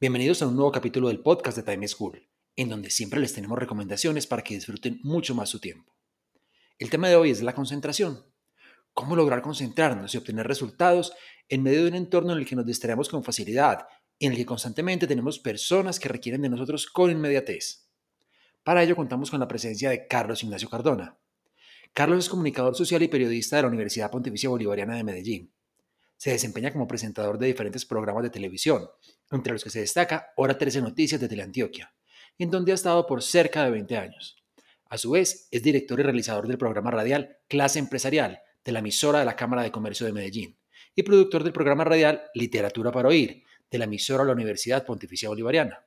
Bienvenidos a un nuevo capítulo del podcast de Time School, en donde siempre les tenemos recomendaciones para que disfruten mucho más su tiempo. El tema de hoy es la concentración. ¿Cómo lograr concentrarnos y obtener resultados en medio de un entorno en el que nos distraemos con facilidad y en el que constantemente tenemos personas que requieren de nosotros con inmediatez? Para ello contamos con la presencia de Carlos Ignacio Cardona, Carlos es comunicador social y periodista de la Universidad Pontificia Bolivariana de Medellín. Se desempeña como presentador de diferentes programas de televisión, entre los que se destaca Hora 13 Noticias de Teleantioquia, en donde ha estado por cerca de 20 años. A su vez, es director y realizador del programa radial Clase Empresarial de la emisora de la Cámara de Comercio de Medellín y productor del programa radial Literatura para Oír de la emisora de la Universidad Pontificia Bolivariana.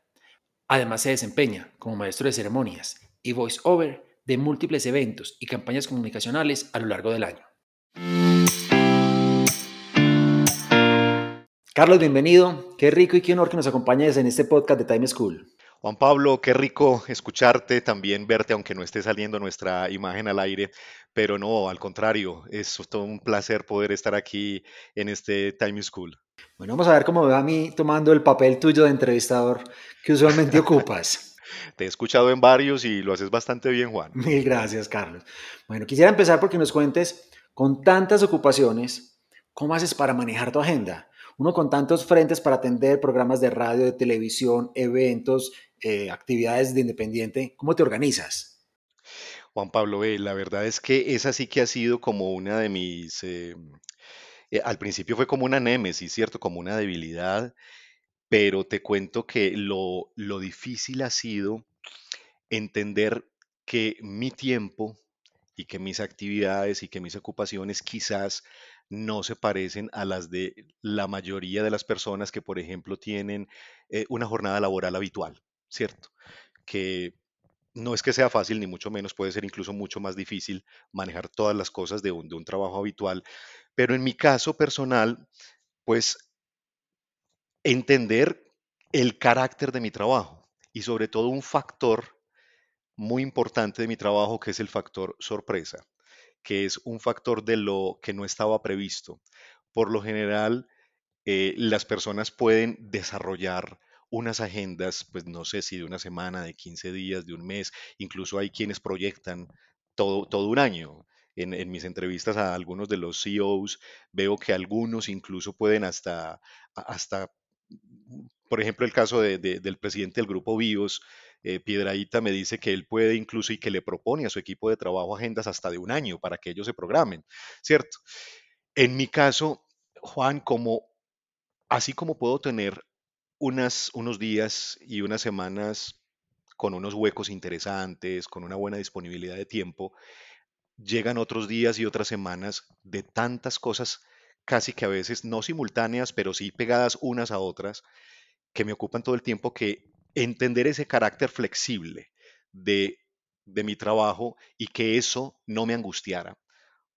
Además, se desempeña como maestro de ceremonias y voice over de múltiples eventos y campañas comunicacionales a lo largo del año. Carlos, bienvenido. Qué rico y qué honor que nos acompañes en este podcast de Time School. Juan Pablo, qué rico escucharte, también verte, aunque no esté saliendo nuestra imagen al aire, pero no, al contrario, es todo un placer poder estar aquí en este Time School. Bueno, vamos a ver cómo va a mí tomando el papel tuyo de entrevistador que usualmente ocupas. Te he escuchado en varios y lo haces bastante bien, Juan. Mil gracias, Carlos. Bueno, quisiera empezar porque nos cuentes, con tantas ocupaciones, ¿cómo haces para manejar tu agenda? Uno con tantos frentes para atender programas de radio, de televisión, eventos, eh, actividades de independiente, ¿cómo te organizas? Juan Pablo, la verdad es que esa sí que ha sido como una de mis... Eh, al principio fue como una némesis, ¿cierto? Como una debilidad pero te cuento que lo, lo difícil ha sido entender que mi tiempo y que mis actividades y que mis ocupaciones quizás no se parecen a las de la mayoría de las personas que, por ejemplo, tienen eh, una jornada laboral habitual, ¿cierto? Que no es que sea fácil, ni mucho menos, puede ser incluso mucho más difícil manejar todas las cosas de un, de un trabajo habitual, pero en mi caso personal, pues entender el carácter de mi trabajo y sobre todo un factor muy importante de mi trabajo que es el factor sorpresa, que es un factor de lo que no estaba previsto. Por lo general, eh, las personas pueden desarrollar unas agendas, pues no sé si de una semana, de 15 días, de un mes, incluso hay quienes proyectan todo, todo un año. En, mis entrevistas a algunos de los CEOs veo que algunos incluso pueden hasta, hasta por ejemplo, el caso del presidente del grupo Vivos, eh, Piedraíta me dice que él puede incluso y que le propone a su equipo de trabajo agendas hasta de un año para que ellos se programen, ¿cierto? En mi caso, Juan, como así como puedo tener unas, unos días y unas semanas con unos huecos interesantes, con una buena disponibilidad de tiempo, llegan otros días y otras semanas de tantas cosas casi que a veces no simultáneas, pero sí pegadas unas a otras, que me ocupan todo el tiempo, que entender ese carácter flexible de, de mi trabajo y que eso no me angustiara,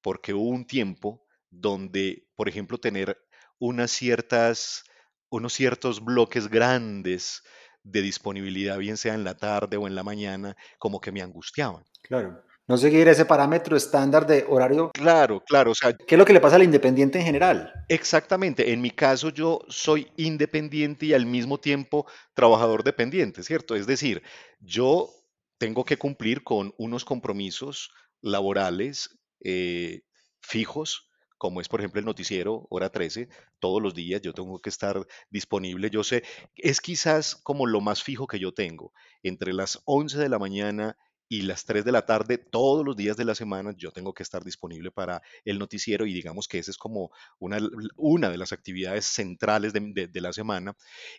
porque hubo un tiempo donde, por ejemplo, tener unas ciertas, unos ciertos bloques grandes de disponibilidad, bien sea en la tarde o en la mañana, como que me angustiaban. Claro no seguir ese parámetro estándar de horario. Claro, claro. O sea, ¿Qué es lo que le pasa al independiente en general? Exactamente. En mi caso, yo soy independiente y al mismo tiempo trabajador dependiente, ¿cierto? Es decir, yo tengo que cumplir con unos compromisos laborales eh, fijos, como es por ejemplo el noticiero, hora 13, todos los días yo tengo que estar disponible. Yo sé, es quizás como lo más fijo que yo tengo, entre las 11 de la mañana y las 3 de la tarde todos los días de la semana yo tengo que estar disponible para el noticiero y digamos que esa es como una, una de las actividades centrales de, la semana.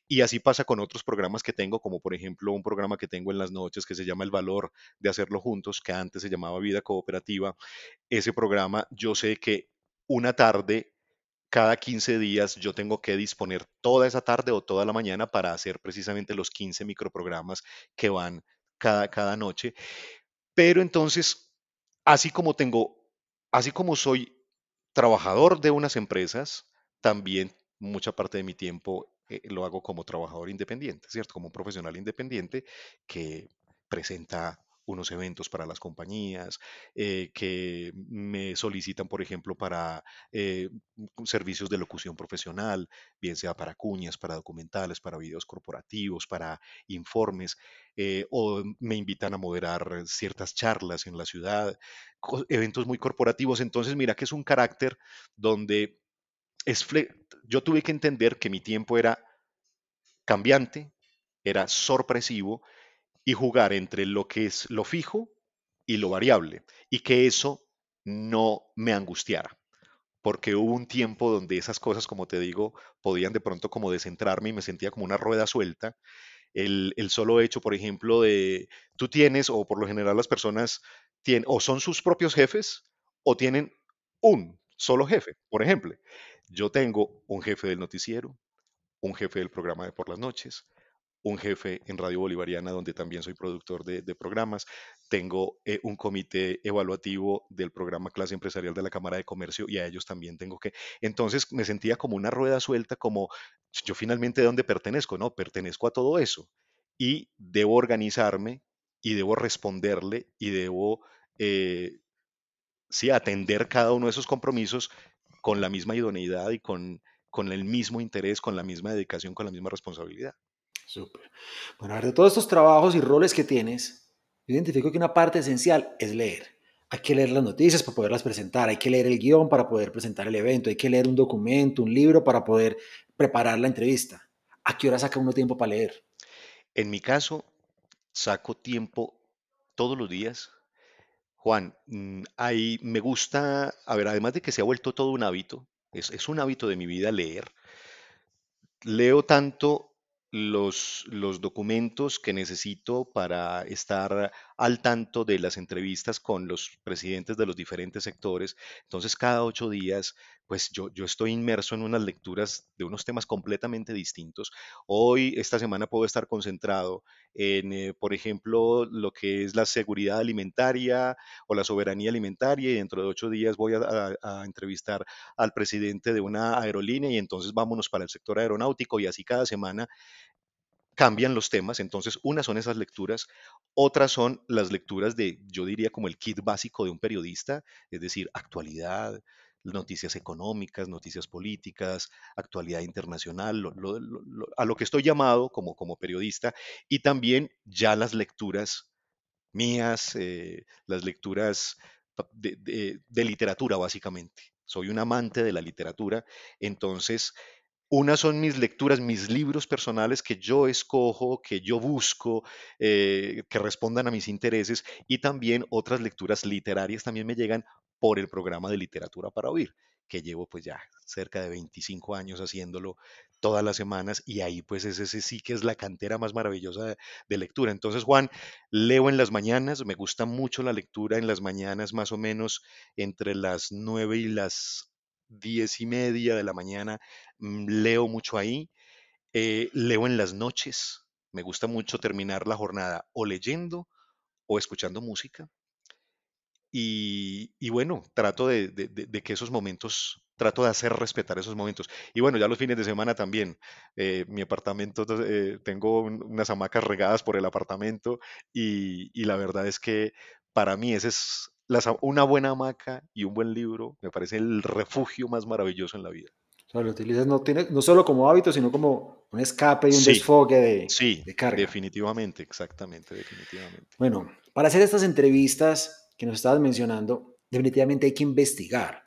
Y así pasa con otros programas que tengo, como por ejemplo un programa que tengo en las noches que se llama El Valor de Hacerlo Juntos, que antes se llamaba Vida Cooperativa. Ese programa yo sé que una tarde cada 15 días yo tengo que disponer toda esa tarde o toda la mañana para hacer precisamente los 15 microprogramas que van cada, cada noche. Pero entonces, así como tengo, así como soy trabajador de unas empresas, también mucha parte de mi tiempo eh, lo hago como trabajador independiente, ¿cierto? Como un profesional independiente que presenta unos eventos para las compañías, eh, que me solicitan, por ejemplo, para eh, servicios de locución profesional, bien sea para cuñas, para documentales, para videos corporativos, para informes, eh, o me invitan a moderar ciertas charlas en la ciudad, eventos muy corporativos. Entonces, mira que es un carácter donde es yo tuve que entender que mi tiempo era cambiante, era sorpresivo y jugar entre lo que es lo fijo y lo variable y que eso no me angustiara. Porque hubo un tiempo donde esas cosas, como te digo, podían de pronto como descentrarme y me sentía como una rueda suelta. El, solo hecho, por ejemplo, de tú tienes, o por lo general las personas tienen, o son sus propios jefes, o tienen un solo jefe. Por ejemplo, yo tengo un jefe del noticiero, un jefe del programa de por las noches, un jefe en Radio Bolivariana, donde también soy productor de, programas. Tengo eh, un comité evaluativo del programa Clase Empresarial de la Cámara de Comercio y a ellos también tengo que... Entonces me sentía como una rueda suelta, como yo finalmente de dónde pertenezco, ¿no? Pertenezco a todo eso y debo organizarme y debo responderle y debo, eh, sí, atender cada uno de esos compromisos con la misma idoneidad y con, con el mismo interés, con la misma dedicación, con la misma responsabilidad. Súper. Bueno, a ver, de todos estos trabajos y roles que tienes, identifico que una parte esencial es leer. Hay que leer las noticias para poderlas presentar, hay que leer el guion para poder presentar el evento, hay que leer un documento, un libro para poder preparar la entrevista. ¿A qué hora saca uno tiempo para leer? En mi caso, saco tiempo todos los días. Juan, mm, ahí me gusta, a ver, además de que se ha vuelto todo un hábito, es, es un hábito de mi vida leer. Leo tanto los, los documentos que necesito para estar al tanto de las entrevistas con los presidentes de los diferentes sectores. Entonces, cada ocho días, pues yo, yo estoy inmerso en unas lecturas de unos temas completamente distintos. Hoy, esta semana, puedo estar concentrado en, eh, por ejemplo, lo que es la seguridad alimentaria o la soberanía alimentaria y dentro de ocho días voy a, a entrevistar al presidente de una aerolínea y entonces vámonos para el sector aeronáutico y así cada semana cambian los temas. Entonces, unas son esas lecturas, otras son las lecturas de, yo diría, como el kit básico de un periodista, es decir, actualidad, noticias económicas, noticias políticas, actualidad internacional, a lo que estoy llamado como, como periodista, y también ya las lecturas mías, eh, las lecturas de literatura, básicamente. Soy un amante de la literatura, entonces unas son mis lecturas, mis libros personales que yo escojo, que yo busco, eh, que respondan a mis intereses y también otras lecturas literarias también me llegan por el programa de literatura para oír, que llevo pues ya cerca de 25 años haciéndolo todas las semanas y ahí pues ese, sí que es la cantera más maravillosa de, lectura. Entonces Juan, leo en las mañanas, me gusta mucho la lectura en las mañanas más o menos entre las 9 y las diez y media de la mañana, mm, leo mucho ahí, eh, leo en las noches, me gusta mucho terminar la jornada o leyendo o escuchando música. Y, bueno, trato de, que esos momentos, trato de hacer respetar esos momentos. Y bueno, ya los fines de semana también. Eh, mi apartamento, eh, tengo unas hamacas regadas por el apartamento y, y la verdad es que para mí ese es una buena hamaca y un buen libro me parece el refugio más maravilloso en la vida. O sea, lo utilizas no, tiene, no solo como hábito, sino como un escape y un desfogue de, sí, de carga. definitivamente, exactamente, definitivamente. Bueno, para hacer estas entrevistas que nos estabas mencionando, definitivamente hay que investigar.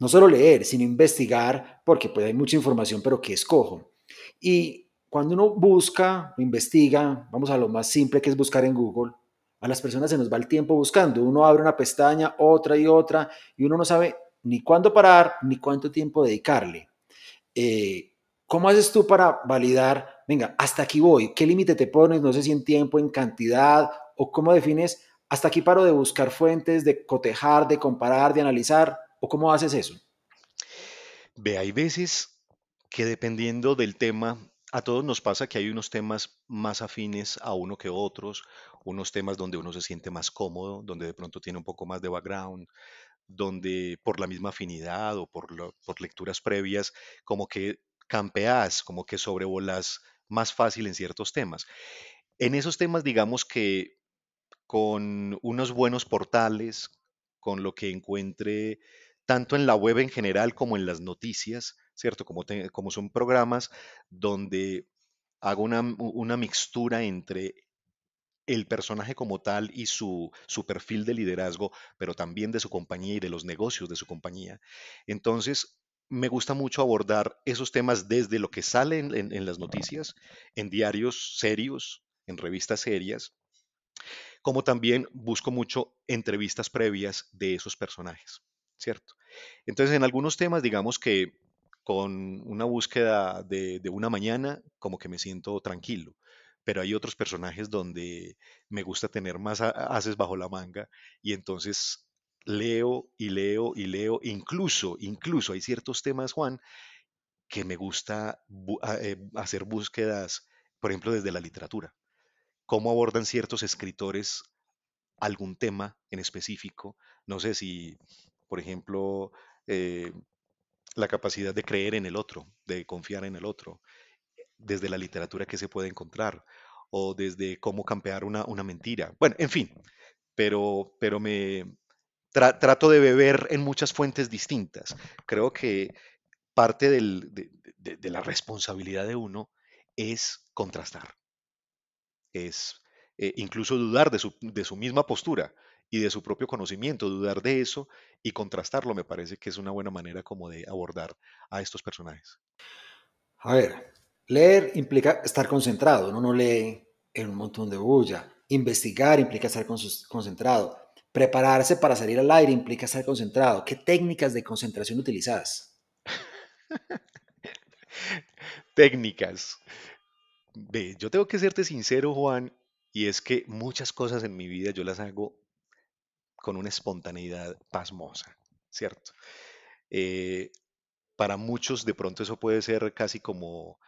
No solo leer, sino investigar, porque pues hay mucha información, pero que escojo. Y cuando uno busca, investiga, vamos a lo más simple que es buscar en Google, a las personas se nos va el tiempo buscando. Uno abre una pestaña, otra y otra, y uno no sabe ni cuándo parar ni cuánto tiempo dedicarle. Eh, ¿Cómo haces tú para validar, venga, hasta aquí voy? ¿Qué límite te pones? No sé si en tiempo, en cantidad, o cómo defines, hasta aquí paro de buscar fuentes, de cotejar, de comparar, de analizar, o cómo haces eso? Ve, hay veces que dependiendo del tema, a todos nos pasa que hay unos temas más afines a uno que otros, unos temas donde uno se siente más cómodo, donde de pronto tiene un poco más de background, donde por la misma afinidad o por, por lecturas previas, como que campeas, como que sobrevolas más fácil en ciertos temas. En esos temas, digamos que con unos buenos portales, con lo que encuentre tanto en la web en general como en las noticias, ¿cierto? Como, como son programas donde hago una, una mixtura entre el personaje como tal y su, su perfil de liderazgo, pero también de su compañía y de los negocios de su compañía. Entonces, me gusta mucho abordar esos temas desde lo que sale en las noticias, en diarios serios, en revistas serias, como también busco mucho entrevistas previas de esos personajes, ¿cierto? Entonces, en algunos temas, digamos que con una búsqueda de, de una mañana, como que me siento tranquilo, pero hay otros personajes donde me gusta tener más ases bajo la manga y entonces leo y leo y leo, incluso, incluso hay ciertos temas, Juan, que me gusta eh, hacer búsquedas, por ejemplo, desde la literatura, cómo abordan ciertos escritores algún tema en específico. No sé si, por ejemplo, eh, la capacidad de creer en el otro, de confiar en el otro, desde la literatura que se puede encontrar, o desde cómo campear una, una mentira. Bueno, en fin, pero, pero me tra- trato de beber en muchas fuentes distintas. Creo que parte de la responsabilidad de uno es contrastar es eh, incluso dudar de su, de su misma postura y de su propio conocimiento, dudar de eso y contrastarlo me parece que es una buena manera como de abordar a estos personajes. A ver, leer implica estar concentrado, uno no lee en un montón de bulla. Investigar implica estar con- concentrado. Prepararse para salir al aire implica estar concentrado. ¿Qué técnicas de concentración utilizas? Técnicas. Yo tengo que serte sincero, Juan, y es que muchas cosas en mi vida yo las hago con una espontaneidad pasmosa, ¿cierto? Eh, para muchos de pronto eso puede ser casi como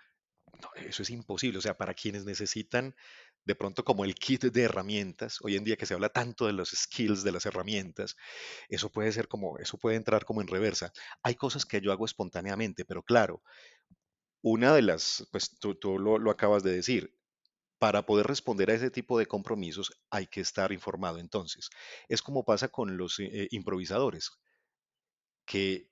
eso es imposible. O sea, para quienes necesitan de pronto como el kit de herramientas, hoy en día que se habla tanto de los skills, de las herramientas, eso puede ser como, eso puede entrar como en reversa. Hay cosas que yo hago espontáneamente, pero claro, una de las, pues tú, lo, acabas de decir, para poder responder a ese tipo de compromisos hay que estar informado. Entonces, es como pasa con los eh, improvisadores, que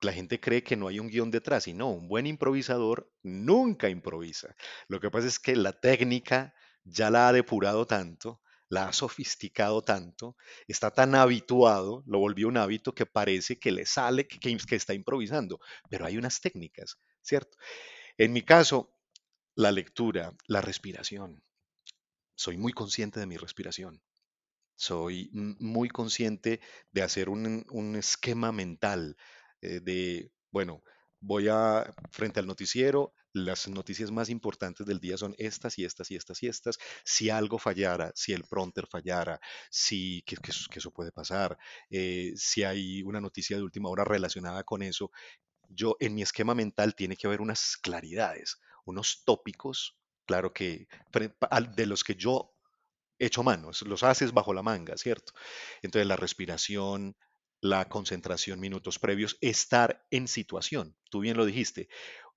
la gente cree que no hay un guion detrás y no, un buen improvisador nunca improvisa. Lo que pasa es que la técnica ya la ha depurado tanto, la ha sofisticado tanto, está tan habituado, lo volvió un hábito que parece que le sale que está improvisando, pero hay unas técnicas, ¿cierto? En mi caso, la lectura, la respiración. Soy muy consciente de mi respiración. Soy muy consciente de hacer un, un esquema mental eh, de, bueno, voy a, frente al noticiero, las noticias más importantes del día son estas y estas y estas y estas. Si algo fallara, si el prompter fallara, si, que, que eso puede pasar, eh, si hay una noticia de última hora relacionada con eso, yo en mi esquema mental tiene que haber unas claridades, unos tópicos, claro que de los que yo hecho manos, los haces bajo la manga, ¿cierto? Entonces la respiración, la concentración minutos previos, estar en situación. Tú bien lo dijiste.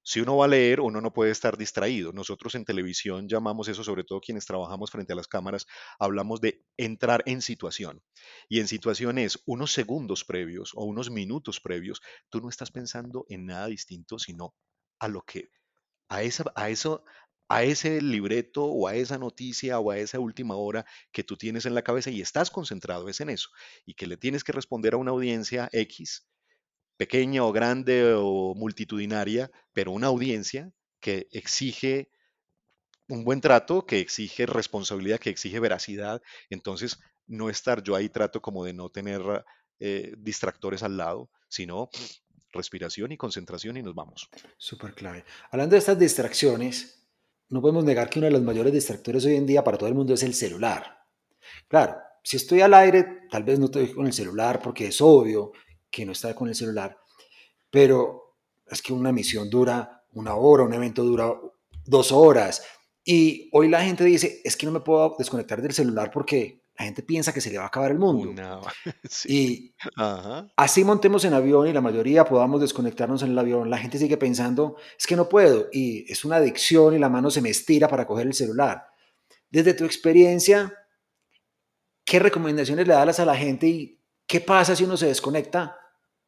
Si uno va a leer, uno no puede estar distraído. Nosotros en televisión llamamos eso, sobre todo quienes trabajamos frente a las cámaras, hablamos de entrar en situación. Y en situación es unos segundos previos o unos minutos previos, tú no estás pensando en nada distinto, sino a lo que a esa, a eso, a ese libreto o a esa noticia o a esa última hora que tú tienes en la cabeza y estás concentrado es en eso y que le tienes que responder a una audiencia X, pequeña o grande o multitudinaria, pero una audiencia que exige un buen trato, que exige responsabilidad, que exige veracidad. Entonces, no estar yo ahí trato como de no tener eh, distractores al lado, sino respiración y concentración y nos vamos. Súper clave. Hablando de estas distracciones, no podemos negar que uno de los mayores distractores hoy en día para todo el mundo es el celular. Claro, si estoy al aire, tal vez no estoy con el celular porque es obvio que no está con el celular, pero es que una misión dura una hora, un evento dura dos horas. Y hoy la gente dice, es que no me puedo desconectar del celular porque la gente piensa que se le va a acabar el mundo. Y así montemos en avión y la mayoría podamos desconectarnos en el avión, la gente sigue pensando, es que no puedo. Y es una adicción y la mano se me estira para coger el celular. Desde tu experiencia, ¿qué recomendaciones le das a la gente y qué pasa si uno se desconecta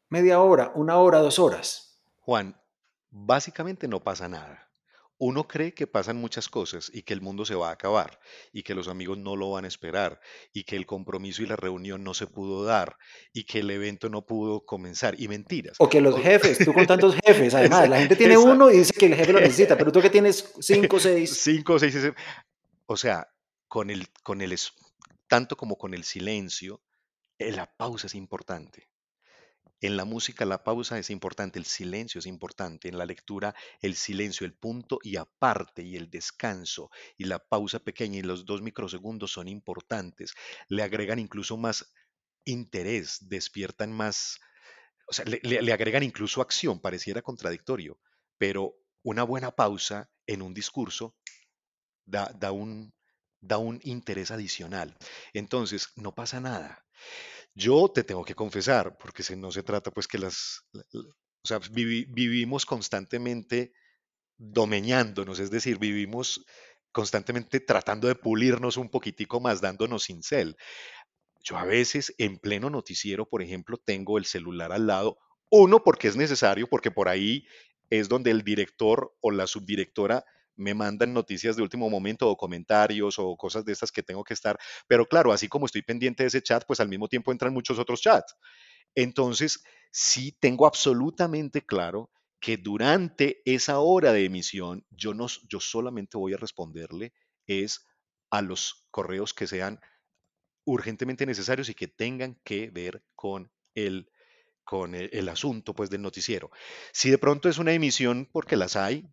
media hora, una hora, dos horas? Juan, básicamente no pasa nada. Uno cree que pasan muchas cosas y que el mundo se va a acabar y que los amigos no lo van a esperar y que el compromiso y la reunión no se pudo dar y que el evento no pudo comenzar y mentiras. O que los jefes, tú con tantos jefes, además, la gente tiene uno y dice que el jefe lo necesita, pero tú que tienes cinco, seis. Cinco, seis, seis. O sea, con el, con el, tanto como con el silencio, eh, la pausa es importante. En la música la pausa es importante, el silencio es importante, en la lectura el silencio, el punto y aparte y el descanso y la pausa pequeña y los dos microsegundos son importantes. Le agregan incluso más interés, despiertan más, o sea, le, agregan incluso acción, pareciera contradictorio, pero una buena pausa en un discurso da un interés adicional. Entonces, no pasa nada. Yo te tengo que confesar, porque no se trata pues que las, o sea, vivimos constantemente domeñándonos, es decir, vivimos constantemente tratando de pulirnos un poquitico más, dándonos cincel. Yo a veces en pleno noticiero, por ejemplo, tengo el celular al lado, uno porque es necesario, porque por ahí es donde el director o la subdirectora me mandan noticias de último momento o comentarios o cosas de estas que tengo que estar. Pero claro, así como estoy pendiente de ese chat, pues al mismo tiempo entran muchos otros chats. Entonces, sí tengo absolutamente claro que durante esa hora de emisión yo, no, yo solamente voy a responderle es a los correos que sean urgentemente necesarios y que tengan que ver con el con el, asunto pues del noticiero. Si de pronto es una emisión porque las hay,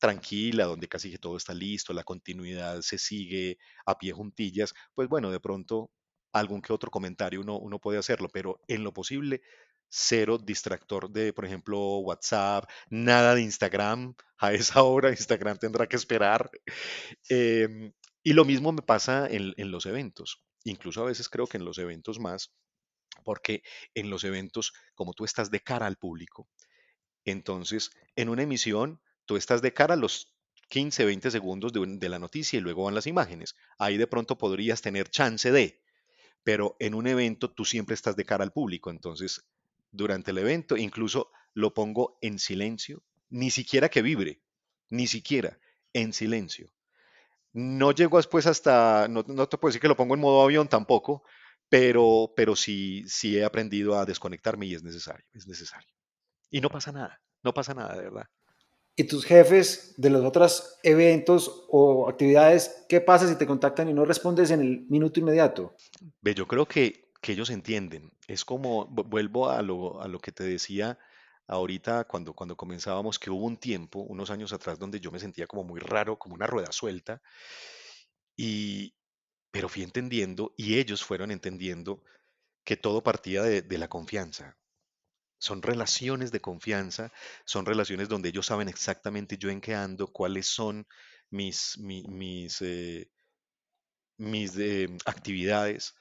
tranquila, donde casi que todo está listo, la continuidad se sigue a pie juntillas, pues bueno, de pronto algún que otro comentario uno, uno puede hacerlo, pero en lo posible, cero distractor de, por ejemplo, WhatsApp, nada de Instagram, a esa hora Instagram tendrá que esperar. Em, y lo mismo me pasa en, en los eventos, incluso a veces creo que en los eventos más, porque en los eventos, como tú estás de cara al público, entonces en una emisión tú estás de cara a los 15, 20 segundos de, la noticia y luego van las imágenes. Ahí de pronto podrías tener chance de, pero en un evento tú siempre estás de cara al público, entonces durante el evento incluso lo pongo en silencio, ni siquiera que vibre, ni siquiera en silencio. No llego después hasta, no, te puedo decir que lo pongo en modo avión tampoco, pero, pero sí, sí he aprendido a desconectarme y es necesario, es necesario. Y no pasa nada, no pasa nada, de verdad. ¿Y tus jefes de los otros eventos o actividades, qué pasa si te contactan y no respondes en el minuto inmediato? Ve, yo creo que, que ellos entienden. Es como, vuelvo a lo, a lo que te decía ahorita cuando, cuando comenzábamos, que hubo un tiempo, unos años atrás, donde yo me sentía como muy raro, como una rueda suelta, y, pero fui entendiendo y ellos fueron entendiendo que todo partía de, de la confianza. Son relaciones de confianza, son relaciones donde ellos saben exactamente yo en qué ando, cuáles son mis, mis, eh, mis eh, actividades.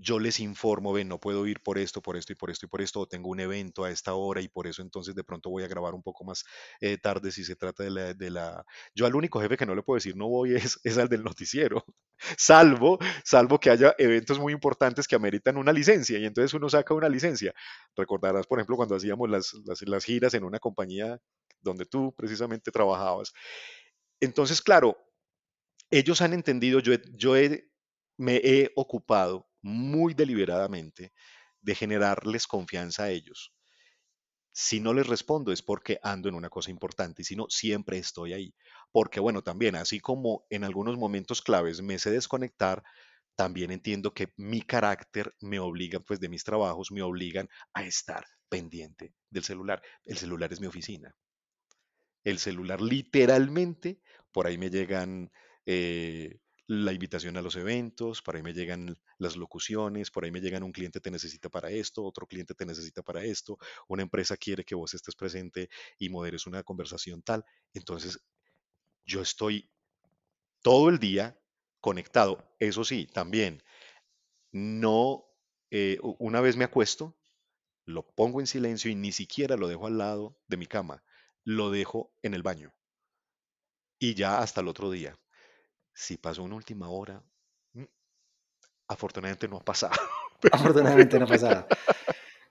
Yo les informo, ven, no puedo ir por esto, por esto y por esto y por esto, o tengo un evento a esta hora y por eso entonces de pronto voy a grabar un poco más eh, tarde si se trata de la. Yo al único jefe que no le puedo decir no voy es, es al del noticiero salvo, salvo que haya eventos muy importantes que ameritan una licencia y entonces uno saca una licencia. Recordarás, por ejemplo, cuando hacíamos las, las, giras en una compañía donde tú precisamente trabajabas. Entonces, claro, ellos han entendido, yo, yo me he ocupado muy deliberadamente de generarles confianza a ellos. Si no les respondo es porque ando en una cosa importante y si no, siempre estoy ahí. Porque bueno, también así como en algunos momentos claves me sé desconectar, también entiendo que mi carácter me obliga, pues de mis trabajos, me obligan a estar pendiente del celular. El celular es mi oficina. El celular literalmente, por ahí me llegan eh, la invitación a los eventos, por ahí me llegan las locuciones, por ahí me llegan un cliente te necesita para esto, otro cliente te necesita para esto, una empresa quiere que vos estés presente y moderes una conversación tal. Entonces, yo estoy todo el día conectado. Eso sí, también, no, eh, una vez me acuesto, lo pongo en silencio y ni siquiera lo dejo al lado de mi cama, lo dejo en el baño. Y ya hasta el otro día. Si pasó una última hora, mm, afortunadamente no ha pasado. Afortunadamente no ha pasado.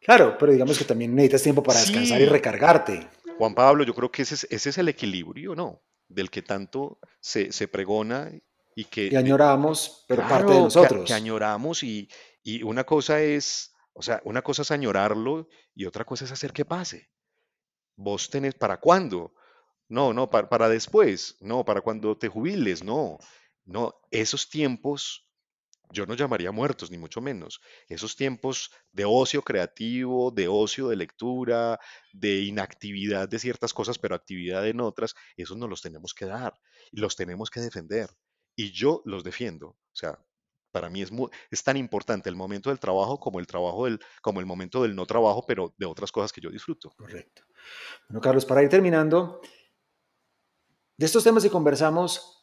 Claro, pero digamos que también necesitas tiempo para descansar y recargarte. Juan Pablo, yo creo que ese es, ese es el equilibrio, ¿no? Del que tanto se, se pregona y que... Y añoramos, pero parte de nosotros. Que, que añoramos y, y una cosa es, o sea, una cosa es añorarlo y otra cosa es hacer que pase. Vos tenés, ¿para cuándo? No, no, para, después, no, para cuando te jubiles, no, no, esos tiempos yo no llamaría muertos, ni mucho menos. Esos tiempos de ocio creativo, de ocio de lectura, de inactividad de ciertas cosas, pero actividad en otras, esos no los tenemos que dar los tenemos que defender. Y yo los defiendo. O sea, para mí es, es tan importante el momento del trabajo como el trabajo del, como el momento del no trabajo, pero de otras cosas que yo disfruto. Correcto. Bueno, Carlos, para ir terminando, de estos temas que conversamos,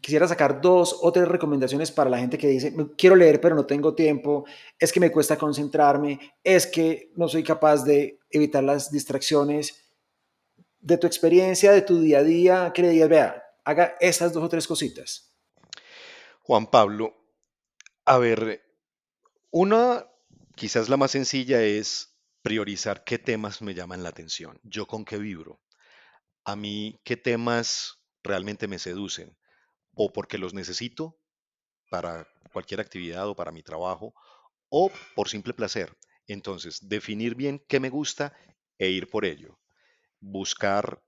quisiera sacar dos o tres recomendaciones para la gente que dice, quiero leer pero no tengo tiempo, es que me cuesta concentrarme, es que no soy capaz de evitar las distracciones. De tu experiencia, de tu día a día, ¿qué le digas? Vea, haga esas dos o tres cositas. Juan Pablo, a ver, una, quizás la más sencilla es priorizar qué temas me llaman la atención, yo con qué vibro, a mí qué temas realmente me seducen o porque los necesito para cualquier actividad o para mi trabajo o por simple placer. Entonces, definir bien qué me gusta e ir por ello. Buscar,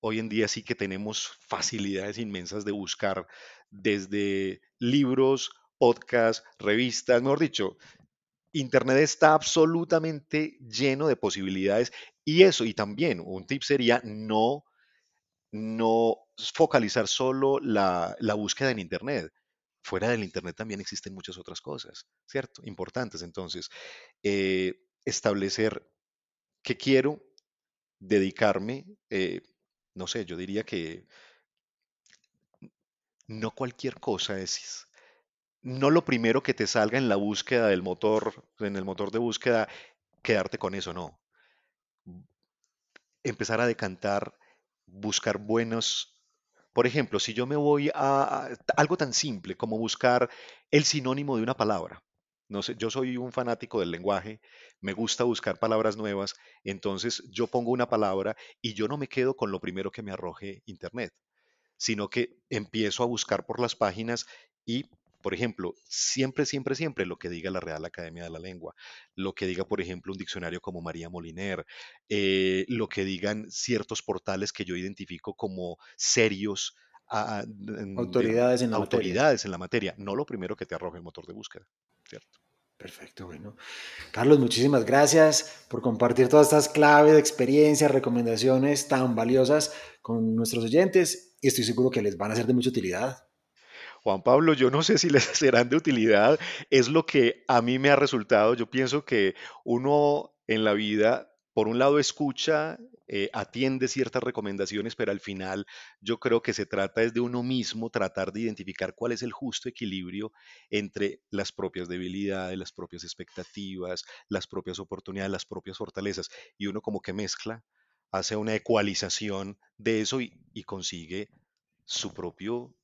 hoy en día sí que tenemos facilidades inmensas de buscar desde libros, podcasts, revistas, mejor dicho, Internet está absolutamente lleno de posibilidades y eso, y también un tip sería no no focalizar solo la, búsqueda en Internet. Fuera del Internet también existen muchas otras cosas, ¿cierto? Importantes. Entonces, eh, establecer qué quiero, dedicarme, eh, no sé, yo diría que no cualquier cosa es, no lo primero que te salga en la búsqueda del motor, en el motor de búsqueda, quedarte con eso, no. Empezar a decantar buscar buenos, por ejemplo, si yo me voy a, algo tan simple como buscar el sinónimo de una palabra. No sé, yo soy un fanático del lenguaje, me gusta buscar palabras nuevas, entonces yo pongo una palabra y yo no me quedo con lo primero que me arroje internet, sino que empiezo a buscar por las páginas y por ejemplo, siempre, siempre, siempre lo que diga la Real Academia de la Lengua, lo que diga, por ejemplo, un diccionario como María Moliner, eh, lo que digan ciertos portales que yo identifico como serios. autoridades, en, la autoridades en la materia, no lo primero que te arroja el motor de búsqueda, ¿cierto? Perfecto, bueno. Carlos, muchísimas gracias por compartir todas estas claves de experiencias, recomendaciones tan valiosas con nuestros oyentes y estoy seguro que les van a ser de mucha utilidad. Juan Pablo, yo no sé si les serán de utilidad, es lo que a mí me ha resultado. Yo pienso que uno en la vida, por un lado, escucha, eh, atiende ciertas recomendaciones, pero al final yo creo que se trata es de uno mismo tratar de identificar cuál es el justo equilibrio entre las propias debilidades, las propias expectativas, las propias oportunidades, las propias fortalezas, y uno como que mezcla, hace una ecualización de eso y, y consigue su propio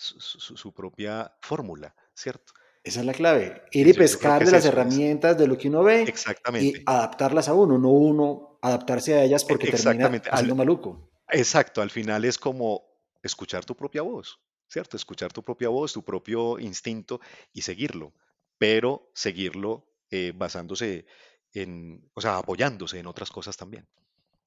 su, propia fórmula, ¿cierto? Esa es la clave, ir y pescar de las herramientas de lo que uno ve y adaptarlas a uno, no uno adaptarse a ellas porque termina siendo maluco. Exacto, al final es como escuchar tu propia voz, ¿cierto? Escuchar tu propia voz, tu propio instinto y seguirlo, pero seguirlo eh, basándose en, o sea, apoyándose en otras cosas también.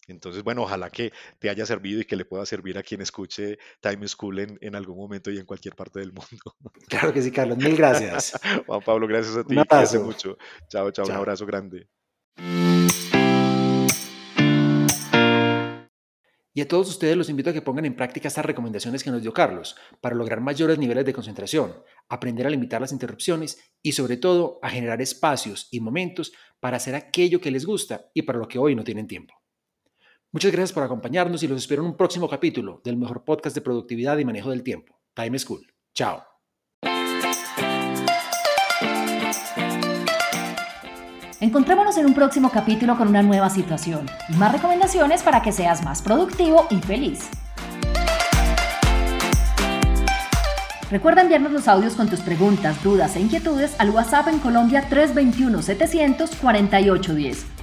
Entonces, bueno, ojalá que te haya servido y que le pueda servir a quien escuche Time School en, algún momento y en cualquier parte del mundo. Claro que sí, Carlos. Mil gracias. Juan Pablo, gracias a ti. Un abrazo. mucho. chao, chao, un abrazo grande. Y a todos ustedes los invito a que pongan en práctica estas recomendaciones que nos dio Carlos para lograr mayores niveles de concentración, aprender a limitar las interrupciones y sobre todo a generar espacios y momentos para hacer aquello que les gusta y para lo que hoy no tienen tiempo. Muchas gracias por acompañarnos y los espero en un próximo capítulo del mejor podcast de productividad y manejo del tiempo, Time School. Chao. Encontrémonos en un próximo capítulo con una nueva situación y más recomendaciones para que seas más productivo y feliz. Recuerda enviarnos los audios con tus preguntas, dudas e inquietudes al WhatsApp en Colombia 321-700-4810